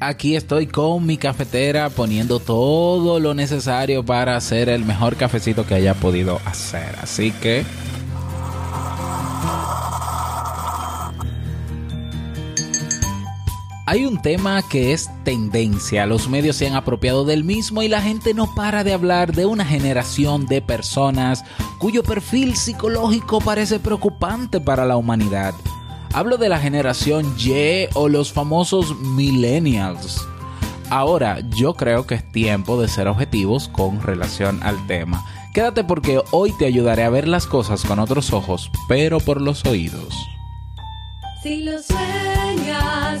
Aquí estoy con mi cafetera poniendo todo lo necesario para hacer el mejor cafecito que haya podido hacer. Así que... Hay un tema que es tendencia, los medios se han apropiado del mismo y la gente no para de hablar de una generación de personas cuyo perfil psicológico parece preocupante para la humanidad. Hablo de la generación Y o los famosos millennials. Ahora, yo creo que es tiempo de ser objetivos con relación al tema. Quédate porque hoy te ayudaré a ver las cosas con otros ojos, pero por los oídos. Si lo sueñas,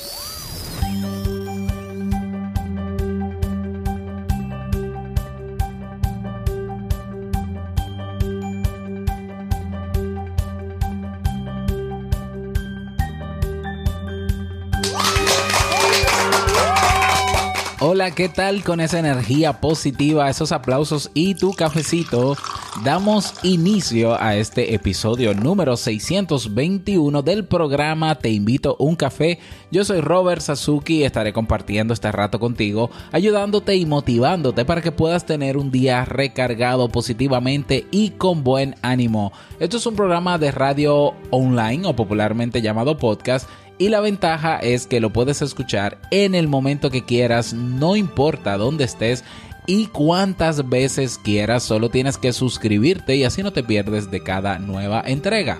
Hola, ¿qué tal con esa energía positiva, esos aplausos y tu cafecito? Damos inicio a este episodio número 621 del programa Te invito un café. Yo soy Robert Sasuki y estaré compartiendo este rato contigo, ayudándote y motivándote para que puedas tener un día recargado positivamente y con buen ánimo. Esto es un programa de radio online o popularmente llamado podcast y la ventaja es que lo puedes escuchar en el momento que quieras, no importa dónde estés y cuántas veces quieras, solo tienes que suscribirte y así no te pierdes de cada nueva entrega.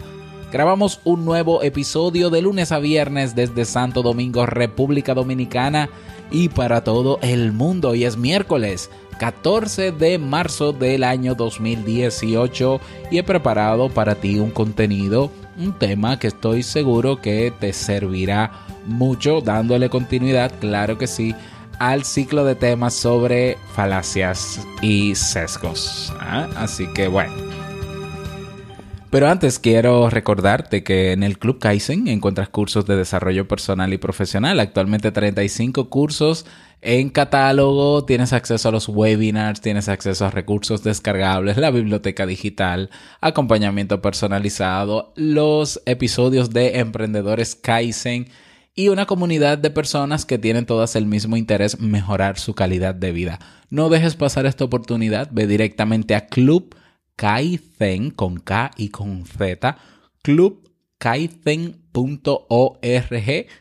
Grabamos un nuevo episodio de lunes a viernes desde Santo Domingo, República Dominicana y para todo el mundo. Y es miércoles 14 de marzo del año 2018 y he preparado para ti un contenido un tema que estoy seguro que te servirá mucho dándole continuidad, claro que sí, al ciclo de temas sobre falacias y sesgos. ¿ah? Así que bueno. Pero antes quiero recordarte que en el Club Kaizen encuentras cursos de desarrollo personal y profesional. Actualmente 35 cursos en catálogo, tienes acceso a los webinars, tienes acceso a recursos descargables, la biblioteca digital, acompañamiento personalizado, los episodios de Emprendedores Kaizen y una comunidad de personas que tienen todas el mismo interés, mejorar su calidad de vida. No dejes pasar esta oportunidad, ve directamente a Club Kaizen con K y con Z, clubkaizen.org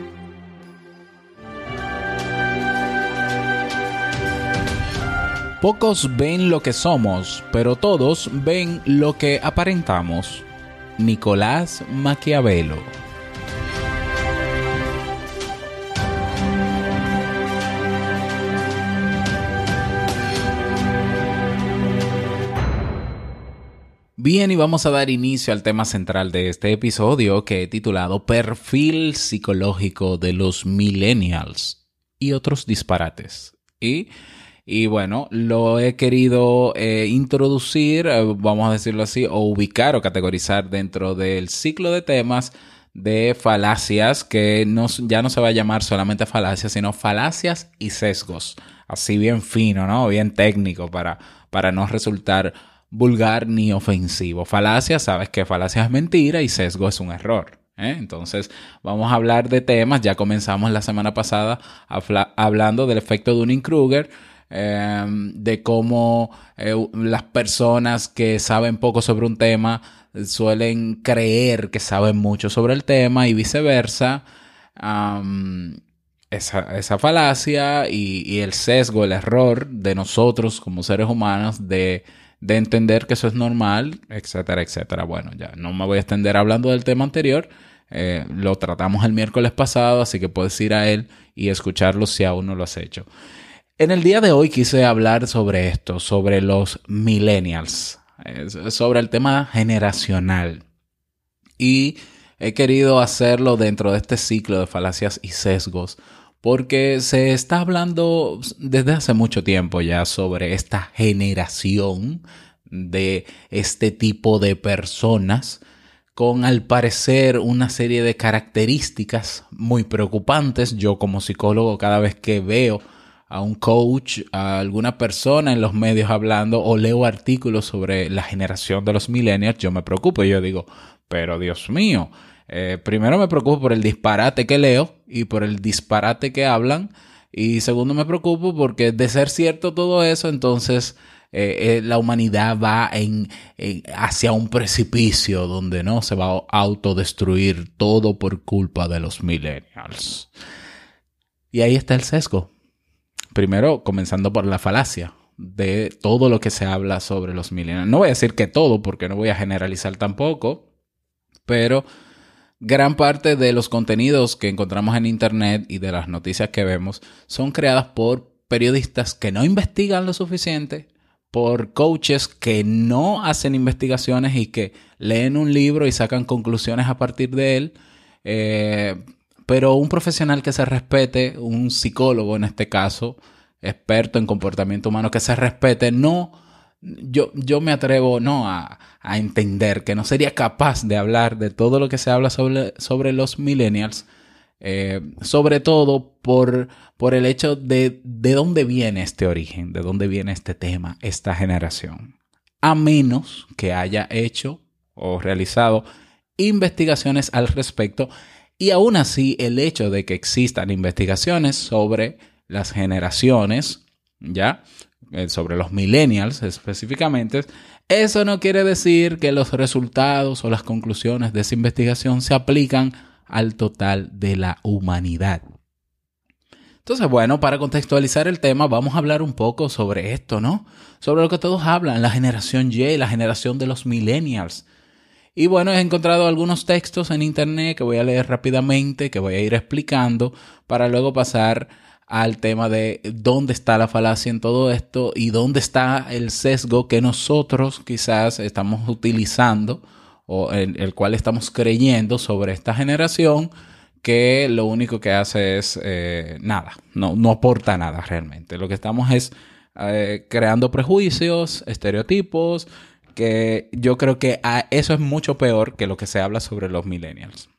Pocos ven lo que somos, pero todos ven lo que aparentamos. Nicolás Maquiavelo Bien, y vamos a dar inicio al tema central de este episodio que he titulado Perfil psicológico de los millennials y otros disparates. Y y bueno, lo he querido eh, introducir, eh, vamos a decirlo así, o ubicar o categorizar dentro del ciclo de temas de falacias, que no, ya no se va a llamar solamente falacias, sino falacias y sesgos. Así bien fino, ¿no? Bien técnico para, para no resultar vulgar ni ofensivo. Falacia, sabes que falacia es mentira y sesgo es un error. ¿eh? Entonces, vamos a hablar de temas. Ya comenzamos la semana pasada hablando del efecto Dunning-Kruger Em, de cómo eh, las personas que saben poco sobre un tema suelen creer que saben mucho sobre el tema y viceversa. esa, falacia y, el sesgo, el error de nosotros como seres humanos de, entender que eso es normal, etcétera, etcétera. Bueno, ya no me voy a extender hablando del tema anterior. Eh, lo tratamos el miércoles pasado, así que puedes ir a él y escucharlo si aún no lo has hecho. En el día de hoy quise hablar sobre esto, sobre los millennials, sobre el tema generacional. Y he querido hacerlo dentro de este ciclo de falacias y sesgos porque se está hablando desde hace mucho tiempo ya sobre esta generación de este tipo de personas con al parecer una serie de características muy preocupantes. Yo como psicólogo cada vez que veo a un coach, a alguna persona en los medios hablando o leo artículos sobre la generación de los millennials, yo me preocupo y yo digo, pero Dios mío, eh, primero me preocupo por el disparate que leo y por el disparate que hablan. Y segundo me preocupo porque de ser cierto todo eso, entonces eh, eh, la humanidad va en, hacia un precipicio donde no se va a autodestruir todo por culpa de los millennials. Y ahí está el sesgo. Primero, comenzando por la falacia de todo lo que se habla sobre los millennials. No voy a decir que todo, porque no voy a generalizar tampoco, pero gran parte de los contenidos que encontramos en Internet y de las noticias que vemos son creadas por periodistas que no investigan lo suficiente, por coaches que no hacen investigaciones y que leen un libro y sacan conclusiones a partir de él. Eh, pero un profesional que se respete, un psicólogo en este caso, experto en comportamiento humano, que se respete, no yo, yo me atrevo no a, entender que no sería capaz de hablar de todo lo que se habla sobre, sobre los millennials, eh, sobre todo por, por el hecho de, de dónde viene este origen, de dónde viene este tema, esta generación. A menos que haya hecho o realizado investigaciones al respecto y aún así el hecho de que existan investigaciones sobre las generaciones, ¿ya? Eh, sobre los millennials específicamente, eso no quiere decir que los resultados o las conclusiones de esa investigación se aplican al total de la humanidad. Entonces, bueno, para contextualizar el tema, vamos a hablar un poco sobre esto, ¿no? Sobre lo que todos hablan, la generación Y, la generación de los millennials. Y bueno, he encontrado algunos textos en internet que voy a leer rápidamente, que voy a ir explicando, para luego pasar al tema de dónde está la falacia en todo esto y dónde está el sesgo que nosotros quizás estamos utilizando o en el cual estamos creyendo sobre esta generación que lo único que hace es eh, nada, no, no aporta nada realmente. Lo que estamos es eh, creando prejuicios, estereotipos, que yo creo que eso es mucho peor que lo que se habla sobre los millennials.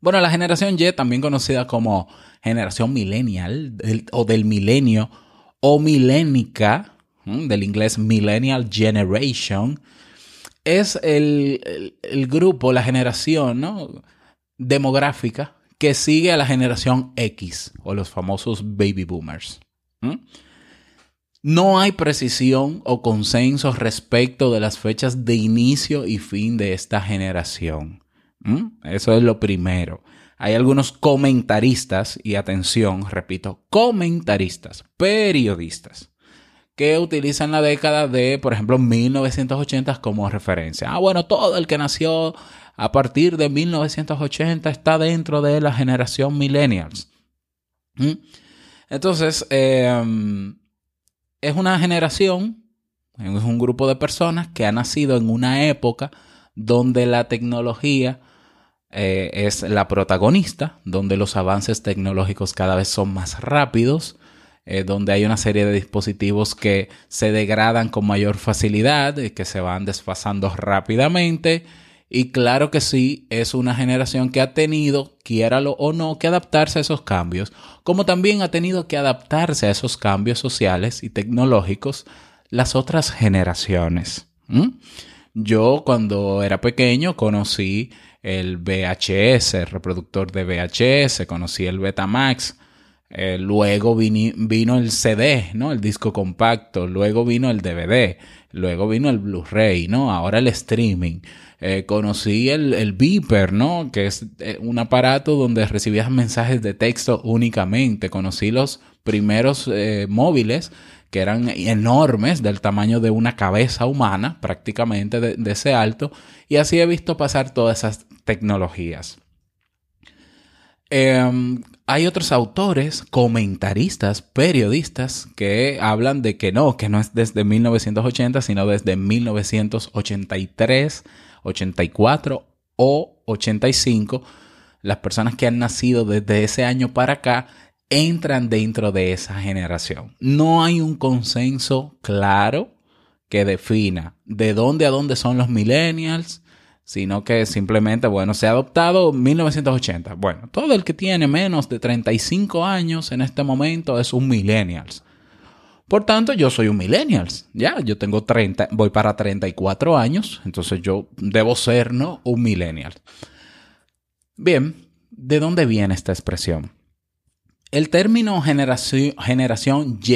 Bueno, la generación Y, también conocida como generación millennial o del milenio o milénica, del inglés Millennial Generation, es el, grupo, la generación demográfica que sigue a la generación X o los famosos baby boomers. No hay precisión o consenso respecto de las fechas de inicio y fin de esta generación. Eso es lo primero. Hay algunos comentaristas, y atención, repito, comentaristas, periodistas, que utilizan la década de, por ejemplo, 1980 como referencia. Ah, bueno, todo el que nació a partir de 1980 está dentro de la generación millennials. Entonces, em, es una generación, es un grupo de personas que ha nacido en una época donde la tecnología eh, es la protagonista, donde los avances tecnológicos cada vez son más rápidos, eh, donde hay una serie de dispositivos que se degradan con mayor facilidad que se van desfasando rápidamente. Y claro que sí, es una generación que ha tenido, quiéralo o no, que adaptarse a esos cambios, como también ha tenido que adaptarse a esos cambios sociales y tecnológicos las otras generaciones. Yo cuando era pequeño conocí el VHS, el reproductor de VHS, conocí el Betamax, eh, luego vino el CD, ¿no? El disco compacto, luego vino el DVD, luego vino el Blu-ray, ¿no? Ahora el streaming. Eh, conocí el, el Beeper, ¿no? Que es eh, un aparato donde recibías mensajes de texto únicamente. Conocí los primeros eh, móviles que eran enormes, del tamaño de una cabeza humana, prácticamente de, ese alto, y así he visto pasar todas esas tecnologías. Em, hay otros autores, comentaristas, periodistas que hablan de que no, que no es desde 1980, sino desde 1983, 84 o 85. Las personas que han nacido desde ese año para acá entran dentro de esa generación. No hay un consenso claro que defina de dónde a dónde son los millennials, sino que simplemente, bueno, se ha adoptado 1980. Bueno, todo el que tiene menos de 35 años en este momento es un millennials. Por tanto, yo soy un millennials. Ya, yo tengo 30, voy para 34 años, entonces yo debo ser, ¿no? Un millennial. Bien, ¿de dónde viene esta expresión? El término generación, generación Y,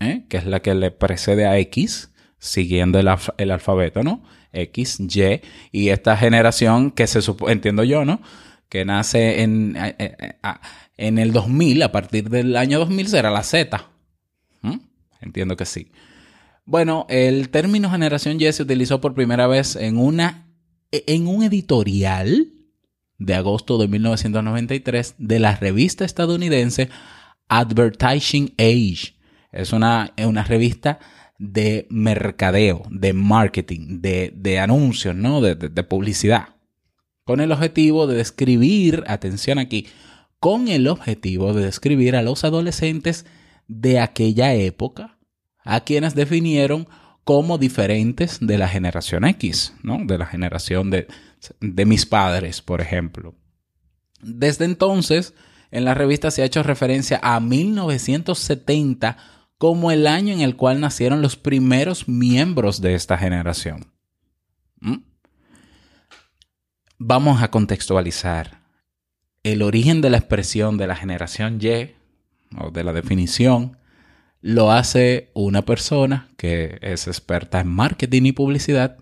¿eh? que es la que le precede a X, siguiendo el, alfabeto, ¿no? X, Y, y esta generación que se supone, entiendo yo, ¿no? Que nace en, eh, eh, en el 2000, a partir del año 2000 será la Z. Entiendo que sí. Bueno, el término generación Y se utilizó por primera vez en, una, en un editorial de agosto de 1993 de la revista estadounidense Advertising Age. Es una, una revista de mercadeo, de marketing, de, anuncios, ¿no? De, de, publicidad. Con el objetivo de describir, atención aquí, con el objetivo de describir a los adolescentes de aquella época, a quienes definieron como diferentes de la generación X, ¿no? De la generación de, de mis padres, por ejemplo. Desde entonces, en la revista se ha hecho referencia a 1970 como el año en el cual nacieron los primeros miembros de esta generación. ¿Mm? Vamos a contextualizar. El origen de la expresión de la generación Y, o de la definición, lo hace una persona que es experta en marketing y publicidad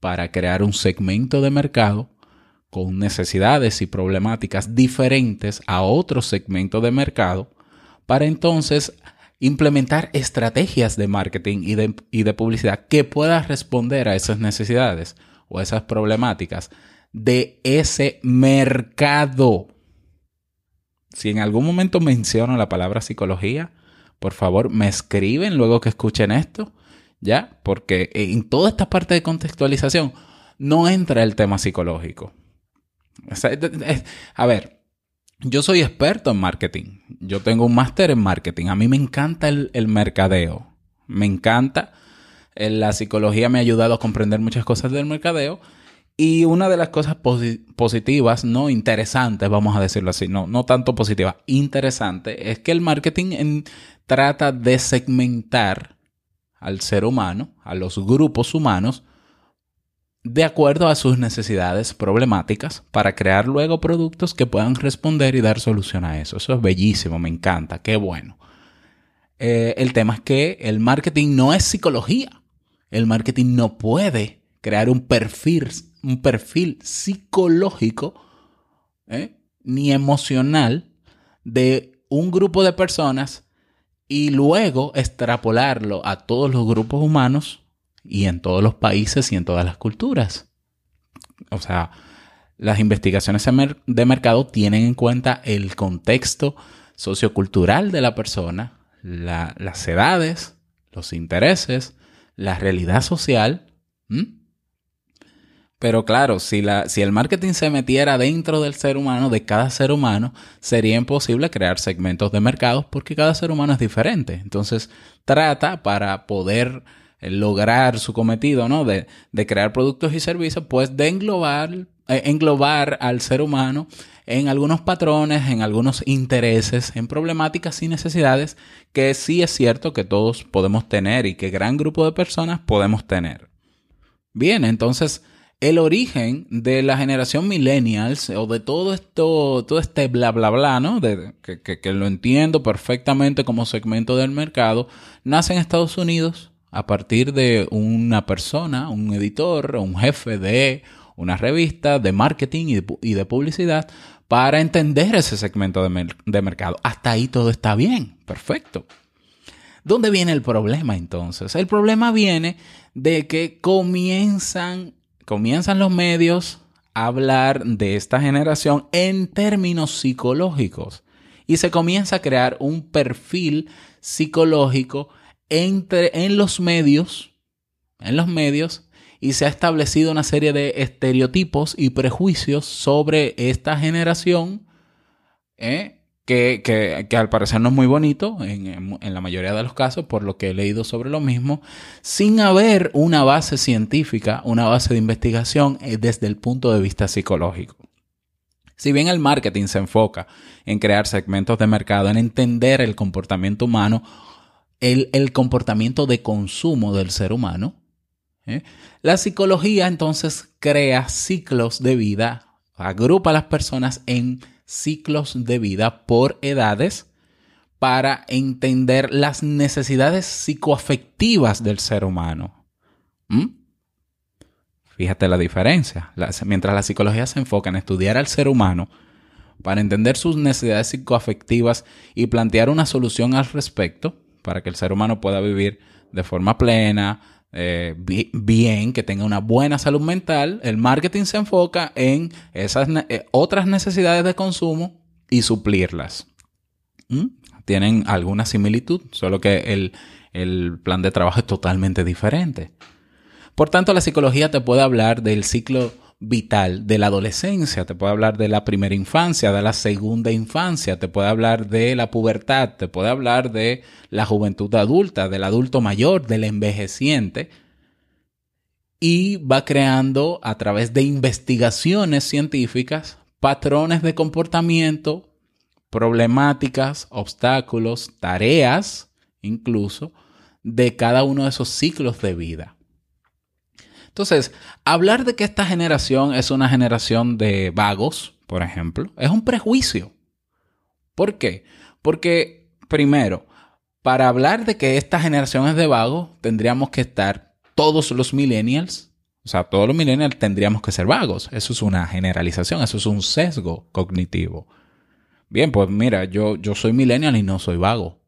para crear un segmento de mercado con necesidades y problemáticas diferentes a otro segmento de mercado para entonces implementar estrategias de marketing y de, y de publicidad que puedan responder a esas necesidades o esas problemáticas de ese mercado. Si en algún momento menciono la palabra psicología, por favor me escriben luego que escuchen esto ¿ya? Porque en toda esta parte de contextualización no entra el tema psicológico. a ver, yo soy experto en marketing. Yo tengo un máster en marketing. A mí me encanta el, mercadeo. Me encanta. Eh, la psicología me ha ayudado a comprender muchas cosas del mercadeo. Y una de las cosas positivas, no interesantes, vamos a decirlo así, no, no tanto positiva, interesante, es que el marketing trata de segmentar al ser humano, a los grupos humanos, de acuerdo a sus necesidades problemáticas para crear luego productos que puedan responder y dar solución a eso. Eso es bellísimo, me encanta, qué bueno. Eh, el tema es que el marketing no es psicología. El marketing no puede crear un perfil, un perfil psicológico ¿eh? ni emocional de un grupo de personas y luego extrapolarlo a todos los grupos humanos y en todos los países y en todas las culturas. O sea, las investigaciones de mercado tienen en cuenta el contexto sociocultural de la persona, las edades, los intereses, la realidad social. Pero claro, si, la, si el marketing se metiera dentro del ser humano, de cada ser humano, sería imposible crear segmentos de mercados porque cada ser humano es diferente. Entonces, trata para poder eh, lograr su cometido, ¿no? De, de crear productos y servicios, pues de englobar, eh, englobar al ser humano en algunos patrones, en algunos intereses, en problemáticas y necesidades que sí es cierto que todos podemos tener y que gran grupo de personas podemos tener. Bien, entonces el origen de la generación millennials o de todo esto, todo este bla bla bla, ¿no? Que, lo entiendo perfectamente como segmento del mercado, nace en Estados Unidos a partir de una persona, un editor, un jefe de una revista de marketing y de, publicidad para entender ese segmento de, de mercado. Hasta ahí todo está bien, perfecto. ¿Dónde viene el problema entonces? El problema viene de que comienzan, comienzan los medios a hablar de esta generación en términos psicológicos y se comienza a crear un perfil psicológico entre, en los medios, en los medios, y se ha establecido una serie de estereotipos y prejuicios sobre esta generación, ¿eh? Que, que, al parecer no es muy bonito en, en, la mayoría de los casos, por lo que he leído sobre lo mismo, sin haber una base científica, una base de investigación eh, desde el punto de vista psicológico. Si bien el marketing se enfoca en crear segmentos de mercado, en entender el comportamiento humano, el, el comportamiento de consumo del ser humano, ¿eh? la psicología entonces crea ciclos de vida, agrupa a las personas en ciclos de vida por edades para entender las necesidades psicoafectivas del ser humano. ¿Mm? Fíjate la diferencia. mientras la psicología se enfoca en estudiar al ser humano para entender sus necesidades psicoafectivas y plantear una solución al respecto para que el ser humano pueda vivir de forma plena, eh, bien, que tenga una buena salud mental, el marketing se enfoca en esas eh, otras necesidades de consumo y suplirlas. ¿Mm? Tienen alguna similitud, solo que el, el plan de trabajo es totalmente diferente. Por tanto, la psicología te puede hablar del ciclo vital de la adolescencia, te puede hablar de la primera infancia, de la segunda infancia, te puede hablar de la pubertad, te puede hablar de la juventud adulta, del adulto mayor, del envejeciente. Y va creando a través de investigaciones científicas patrones de comportamiento, problemáticas, obstáculos, tareas, incluso, de cada uno de esos ciclos de vida. Entonces, hablar de que esta generación es una generación de vagos, por ejemplo, es un prejuicio. ¿Por qué? Porque, primero, para hablar de que esta generación es de vagos, tendríamos que estar todos los millennials, o sea, todos los millennials tendríamos que ser vagos. Eso es una generalización, eso es un sesgo cognitivo. Bien, pues mira, yo, yo soy millennial y no soy vago.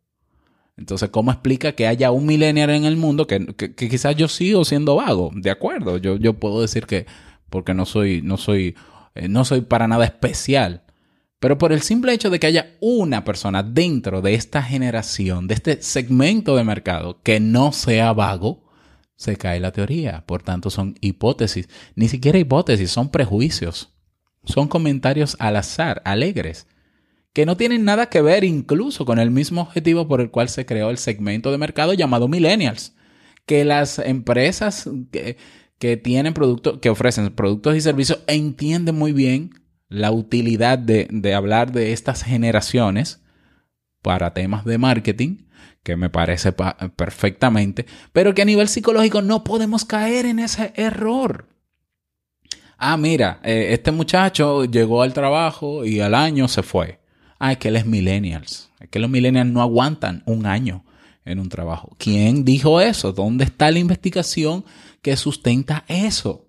Entonces, ¿cómo explica que haya un millennial en el mundo que, quizás yo sigo siendo vago? De acuerdo, yo, yo puedo decir que porque no soy, no soy, eh, no soy para nada especial. Pero por el simple hecho de que haya una persona dentro de esta generación, de este segmento de mercado, que no sea vago, se cae la teoría. Por tanto, son hipótesis. Ni siquiera hipótesis, son prejuicios. Son comentarios al azar, alegres que no tienen nada que ver incluso con el mismo objetivo por el cual se creó el segmento de mercado llamado millennials, que las empresas que, tienen productos, que ofrecen productos y servicios entienden muy bien la utilidad de, de hablar de estas generaciones para temas de marketing, que me parece perfectamente, pero que a nivel psicológico no podemos caer en ese error. Ah, mira, eh, este muchacho llegó al trabajo y al año se fue. Ah, es que él es millennials. Es que los millennials no aguantan un año en un trabajo. ¿Quién dijo eso? ¿Dónde está la investigación que sustenta eso?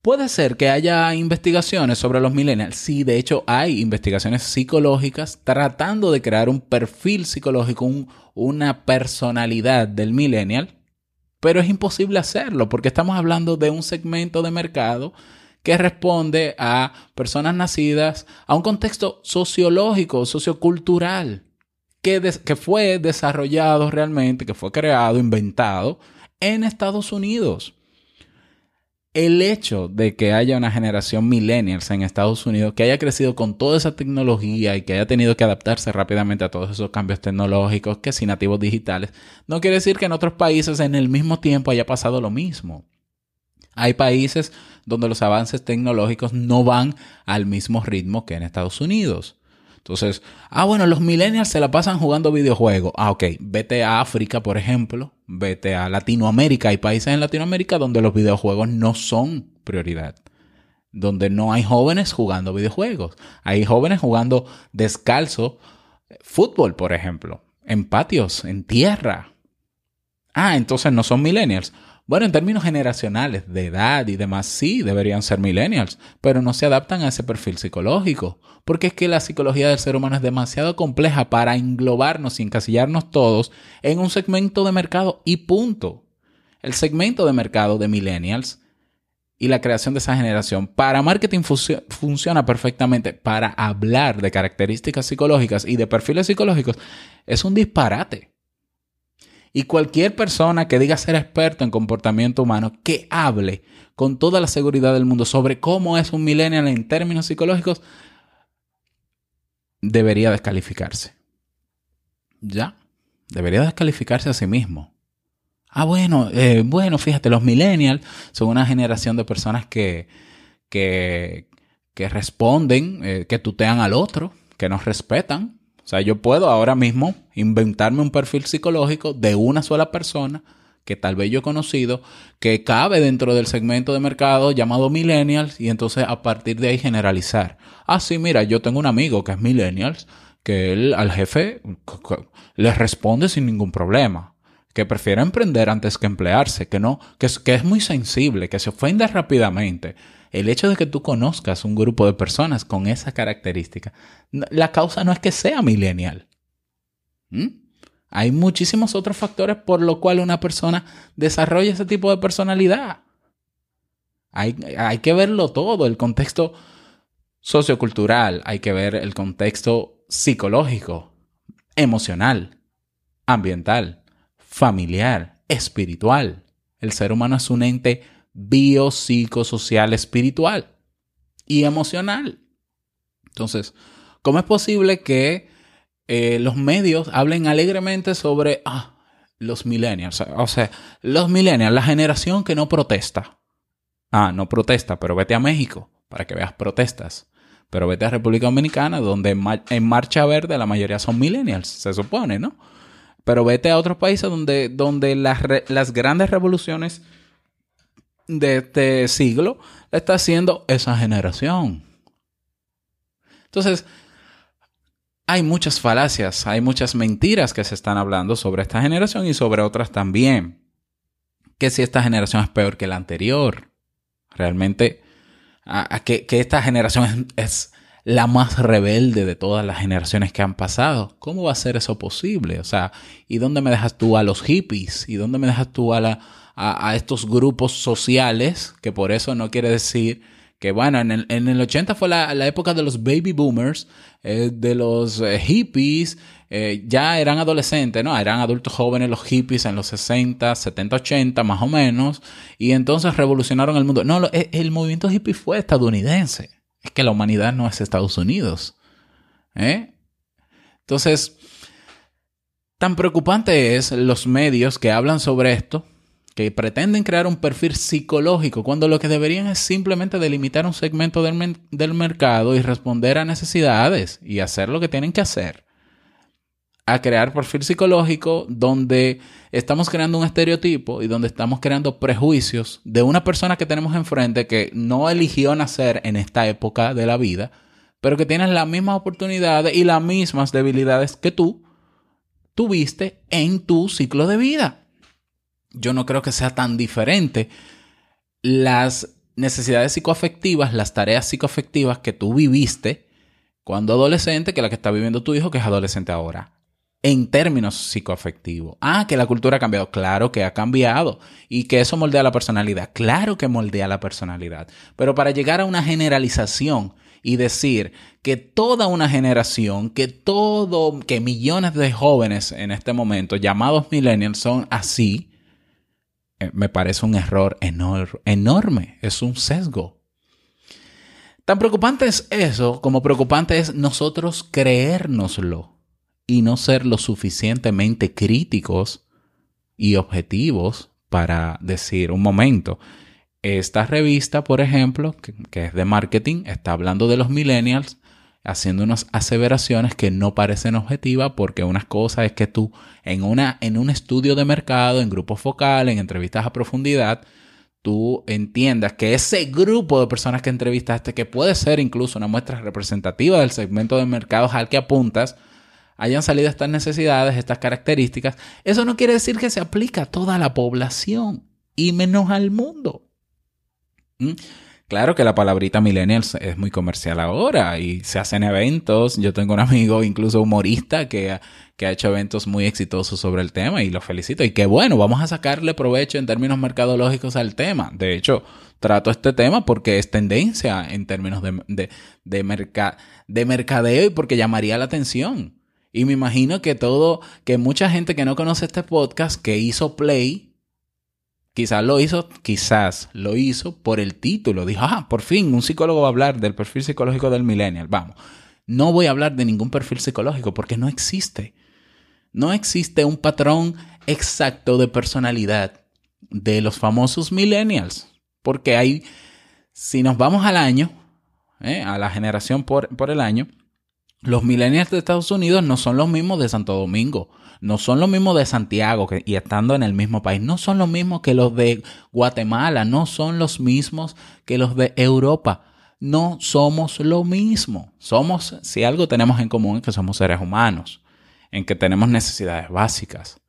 Puede ser que haya investigaciones sobre los millennials. Sí, de hecho hay investigaciones psicológicas tratando de crear un perfil psicológico, una personalidad del millennial, pero es imposible hacerlo porque estamos hablando de un segmento de mercado que responde a personas nacidas a un contexto sociológico, sociocultural, que, fue desarrollado realmente, que fue creado, inventado en Estados Unidos. El hecho de que haya una generación millennials en Estados Unidos que haya crecido con toda esa tecnología y que haya tenido que adaptarse rápidamente a todos esos cambios tecnológicos, que sin nativos digitales, no quiere decir que en otros países en el mismo tiempo haya pasado lo mismo. Hay países donde los avances tecnológicos no van al mismo ritmo que en Estados Unidos. Entonces, ah, bueno, los millennials se la pasan jugando videojuegos. Ah, ok, vete a África, por ejemplo, vete a Latinoamérica. Hay países en Latinoamérica donde los videojuegos no son prioridad. Donde no hay jóvenes jugando videojuegos. Hay jóvenes jugando descalzo, fútbol, por ejemplo, en patios, en tierra. Ah, entonces no son millennials. Bueno, en términos generacionales, de edad y demás, sí, deberían ser millennials, pero no se adaptan a ese perfil psicológico, porque es que la psicología del ser humano es demasiado compleja para englobarnos y encasillarnos todos en un segmento de mercado y punto. El segmento de mercado de millennials y la creación de esa generación para marketing funciona perfectamente. Para hablar de características psicológicas y de perfiles psicológicos es un disparate. Y cualquier persona que diga ser experto en comportamiento humano, que hable con toda la seguridad del mundo sobre cómo es un millennial en términos psicológicos, debería descalificarse. ¿Ya? Debería descalificarse a sí mismo. Ah, bueno, eh, bueno, fíjate, los millennials son una generación de personas que, que, responden, eh, que tutean al otro, que nos respetan, o sea, yo puedo ahora mismo inventarme un perfil psicológico de una sola persona que tal vez yo he conocido, que cabe dentro del segmento de mercado llamado millennials y entonces a partir de ahí generalizar. Ah, sí, mira, yo tengo un amigo que es millennials, que él al jefe le responde sin ningún problema, que prefiere emprender antes que emplearse, que no, que que es muy sensible, que se ofende rápidamente el hecho de que tú conozcas un grupo de personas con esa característica, la causa no es que sea millennial. ¿Mm? Hay muchísimos otros factores por los cuales una persona desarrolla ese tipo de personalidad. Hay, hay que verlo todo, el contexto sociocultural, hay que ver el contexto psicológico, emocional, ambiental, familiar, espiritual. El ser humano es un ente biopsicosocial, espiritual y emocional. Entonces, ¿cómo es posible que eh, los medios hablen alegremente sobre ah, los millennials? O sea, los millennials, la generación que no protesta. Ah, no protesta, pero vete a México para que veas protestas. Pero vete a República Dominicana, donde en, Marcha Verde la mayoría son millennials, se supone, ¿no? Pero vete a otros países donde, donde las, las grandes revoluciones de este siglo está haciendo esa generación. Entonces, hay muchas falacias, hay muchas mentiras que se están hablando sobre esta generación y sobre otras también. Que si esta generación es peor que la anterior. Realmente, que, esta generación es, es, la más rebelde de todas las generaciones que han pasado. ¿Cómo va a ser eso posible? O sea, ¿y dónde me dejas tú a los hippies? ¿Y dónde me dejas tú a la, a, estos grupos sociales, que por eso no quiere decir que bueno, en el, en el 80 fue la, época de los baby boomers, eh, de los eh, hippies, eh, ya eran adolescentes, ¿no? Eran adultos jóvenes los hippies en los 60, 70, 80 más o menos, y entonces revolucionaron el mundo. No, el movimiento hippie fue estadounidense, es que la humanidad no es Estados Unidos. Entonces, tan preocupante es los medios que hablan sobre esto, que pretenden crear un perfil psicológico cuando lo que deberían es simplemente delimitar un segmento del, mercado y responder a necesidades y hacer lo que tienen que hacer. A crear perfil psicológico donde estamos creando un estereotipo y donde estamos creando prejuicios de una persona que tenemos enfrente que no eligió nacer en esta época de la vida, pero que tiene las mismas oportunidades y las mismas debilidades que tú tuviste en tu ciclo de vida yo no creo que sea tan diferente las necesidades psicoafectivas, las tareas psicoafectivas que tú viviste cuando adolescente que la que está viviendo tu hijo que es adolescente ahora. En términos psicoafectivos. Ah, que la cultura ha cambiado. Claro que ha cambiado. Y que eso moldea la personalidad. Claro que moldea la personalidad. Pero para llegar a una generalización y decir que toda una generación, que todo, que millones de jóvenes en este momento, llamados millennials, son así, me parece un error enorme, es un sesgo. Tan preocupante es eso como preocupante es nosotros creérnoslo y no ser lo suficientemente críticos y objetivos para decir, un momento, esta revista, por ejemplo, que, es de marketing, está hablando de los millennials, haciendo unas aseveraciones que no parecen objetivas porque una cosa es que tú en, una, en un estudio de mercado, en grupos focales, en entrevistas a profundidad, tú entiendas que ese grupo de personas que entrevistaste, que puede ser incluso una muestra representativa del segmento de mercados al que apuntas, hayan salido estas necesidades, estas características, eso no quiere decir que se aplica a toda la población y menos al mundo. ¿Mm? Claro que la palabrita millennials es muy comercial ahora y se hacen eventos. Yo tengo un amigo, incluso humorista, que, que, ha hecho eventos muy exitosos sobre el tema y lo felicito. Y qué bueno, vamos a sacarle provecho en términos mercadológicos al tema. De hecho, trato este tema porque es tendencia en términos de, de, de, de mercadeo y porque llamaría la atención. Y me imagino que todo, que mucha gente que no conoce este podcast, que hizo play, Quizás lo hizo, quizás lo hizo por el título. Dijo, ah, por fin un psicólogo va a hablar del perfil psicológico del millennial. Vamos, no voy a hablar de ningún perfil psicológico porque no existe. No existe un patrón exacto de personalidad de los famosos millennials. Porque hay, si nos vamos al año, eh, a la generación por, por el año, los millennials de Estados Unidos no son los mismos de Santo Domingo no son los mismos de Santiago y estando en el mismo país, no son los mismos que los de Guatemala, no son los mismos que los de Europa. No somos lo mismo. Somos, si algo tenemos en común es que somos seres humanos, en que tenemos necesidades básicas,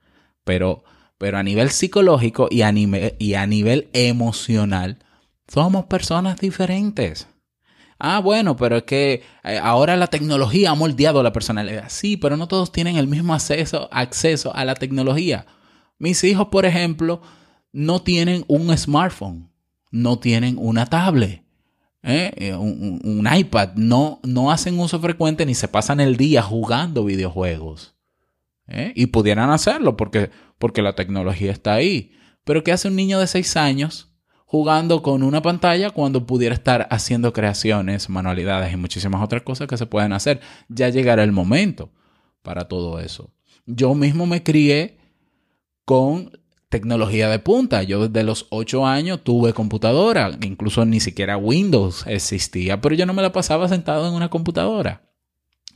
pero, pero a nivel psicológico y a y a nivel emocional, somos personas diferentes. Ah, bueno, pero es que eh, ahora la tecnología ha moldeado la personalidad. Sí, pero no todos tienen el mismo acceso, acceso a la tecnología. Mis hijos, por ejemplo, no tienen un smartphone, no tienen una tablet, ¿eh? Eh, un, iPad, no, no hacen uso frecuente ni se pasan el día jugando videojuegos. Y pudieran hacerlo porque, porque la tecnología está ahí. Pero ¿qué hace un niño de 6 años? Jugando con una pantalla cuando pudiera estar haciendo creaciones, manualidades y muchísimas otras cosas que se pueden hacer. Ya llegará el momento para todo eso. Yo mismo me crié con tecnología de punta. Yo desde los 8 años tuve computadora, incluso ni siquiera Windows existía, pero yo no me la pasaba sentado en una computadora.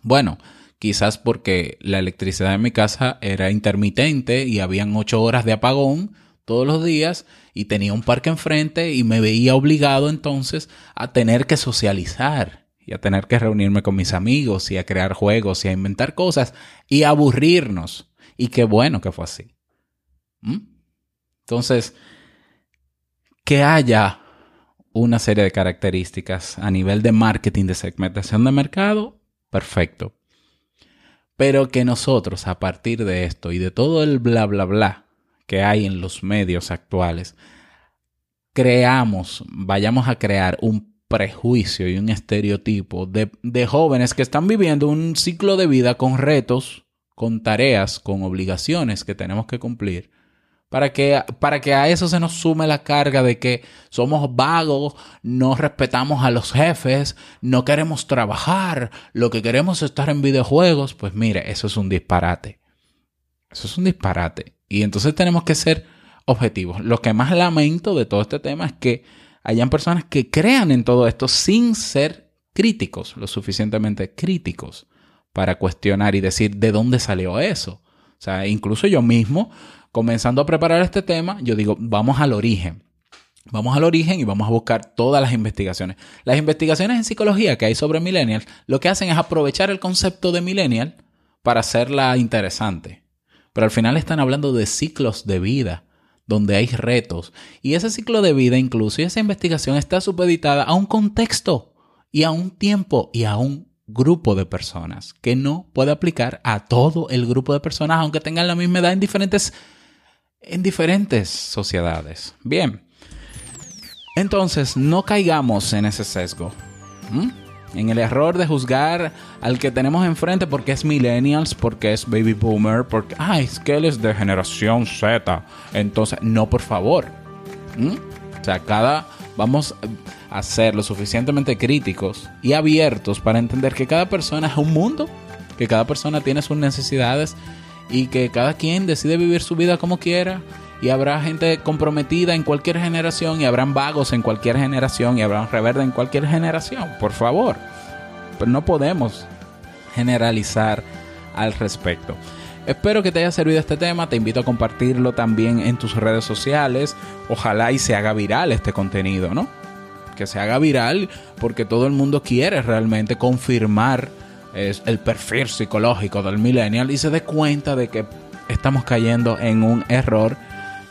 Bueno, quizás porque la electricidad en mi casa era intermitente y habían 8 horas de apagón todos los días y tenía un parque enfrente y me veía obligado entonces a tener que socializar y a tener que reunirme con mis amigos y a crear juegos y a inventar cosas y a aburrirnos. Y qué bueno que fue así. ¿Mm? Entonces, que haya una serie de características a nivel de marketing, de segmentación de mercado, perfecto. Pero que nosotros a partir de esto y de todo el bla, bla, bla, que hay en los medios actuales, creamos, vayamos a crear un prejuicio y un estereotipo de, de, jóvenes que están viviendo un ciclo de vida con retos, con tareas, con obligaciones que tenemos que cumplir, para que, para que a eso se nos sume la carga de que somos vagos, no respetamos a los jefes, no queremos trabajar, lo que queremos es estar en videojuegos, pues mire, eso es un disparate. Eso es un disparate. Y entonces tenemos que ser objetivos. Lo que más lamento de todo este tema es que hayan personas que crean en todo esto sin ser críticos, lo suficientemente críticos para cuestionar y decir de dónde salió eso. O sea, incluso yo mismo, comenzando a preparar este tema, yo digo, vamos al origen. Vamos al origen y vamos a buscar todas las investigaciones. Las investigaciones en psicología que hay sobre millennials, lo que hacen es aprovechar el concepto de millennial para hacerla interesante. Pero al final están hablando de ciclos de vida, donde hay retos. Y ese ciclo de vida incluso y esa investigación está supeditada a un contexto y a un tiempo y a un grupo de personas que no puede aplicar a todo el grupo de personas aunque tengan la misma edad en diferentes en diferentes sociedades. Bien. Entonces, no caigamos en ese sesgo. ¿Mm? En el error de juzgar al que tenemos enfrente porque es millennials, porque es baby boomer, porque, ay, es que él es de generación Z. Entonces, no, por favor. ¿Mm? O sea, cada, vamos a ser lo suficientemente críticos y abiertos para entender que cada persona es un mundo, que cada persona tiene sus necesidades y que cada quien decide vivir su vida como quiera y habrá gente comprometida en cualquier generación y habrán vagos en cualquier generación y habrán reverde en cualquier generación, por favor. Pero no podemos generalizar al respecto. Espero que te haya servido este tema, te invito a compartirlo también en tus redes sociales, ojalá y se haga viral este contenido, ¿no? Que se haga viral porque todo el mundo quiere realmente confirmar es el perfil psicológico del millennial y se dé cuenta de que estamos cayendo en un error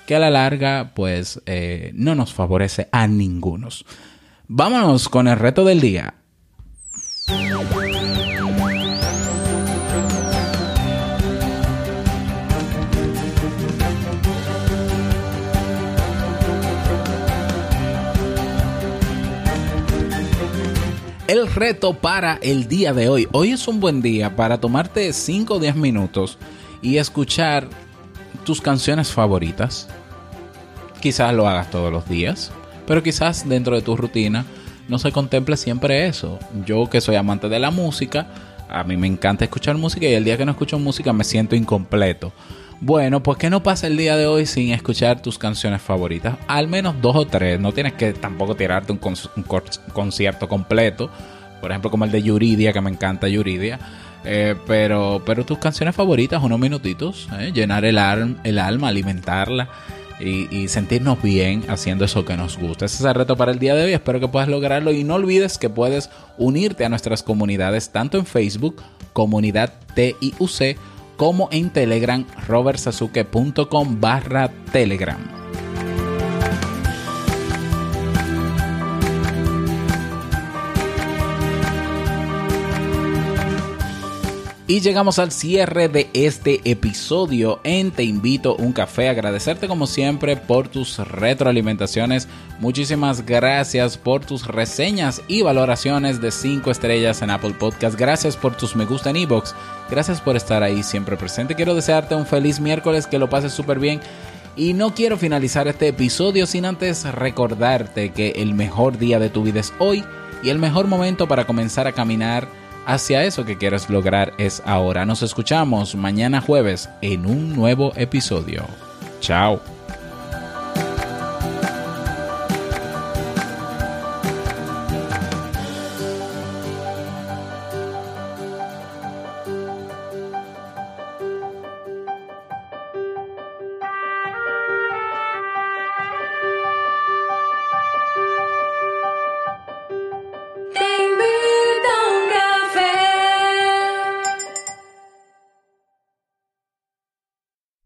que a la larga pues eh, no nos favorece a ninguno. Vámonos con el reto del día. El reto para el día de hoy. Hoy es un buen día para tomarte 5 o 10 minutos y escuchar tus canciones favoritas. Quizás lo hagas todos los días, pero quizás dentro de tu rutina no se contemple siempre eso. Yo que soy amante de la música, a mí me encanta escuchar música y el día que no escucho música me siento incompleto. Bueno, pues que no pasa el día de hoy sin escuchar tus canciones favoritas. Al menos dos o tres. No tienes que tampoco tirarte un, concierto completo. Por ejemplo, como el de Yuridia, que me encanta Yuridia. Eh, pero, pero tus canciones favoritas, unos minutitos. Eh, llenar el, alma, alimentarla. Y, y, sentirnos bien haciendo eso que nos gusta. Ese es el reto para el día de hoy. Espero que puedas lograrlo. Y no olvides que puedes unirte a nuestras comunidades, tanto en Facebook, comunidad TIUC, como en Telegram, robertsasuke.com barra Telegram. Y llegamos al cierre de este episodio en Te invito un café. Agradecerte como siempre por tus retroalimentaciones. Muchísimas gracias por tus reseñas y valoraciones de 5 estrellas en Apple Podcast. Gracias por tus me gusta en iBox. Gracias por estar ahí siempre presente. Quiero desearte un feliz miércoles, que lo pases súper bien. Y no quiero finalizar este episodio sin antes recordarte que el mejor día de tu vida es hoy y el mejor momento para comenzar a caminar hacia eso que quieres lograr es ahora. Nos escuchamos mañana jueves en un nuevo episodio. Chao.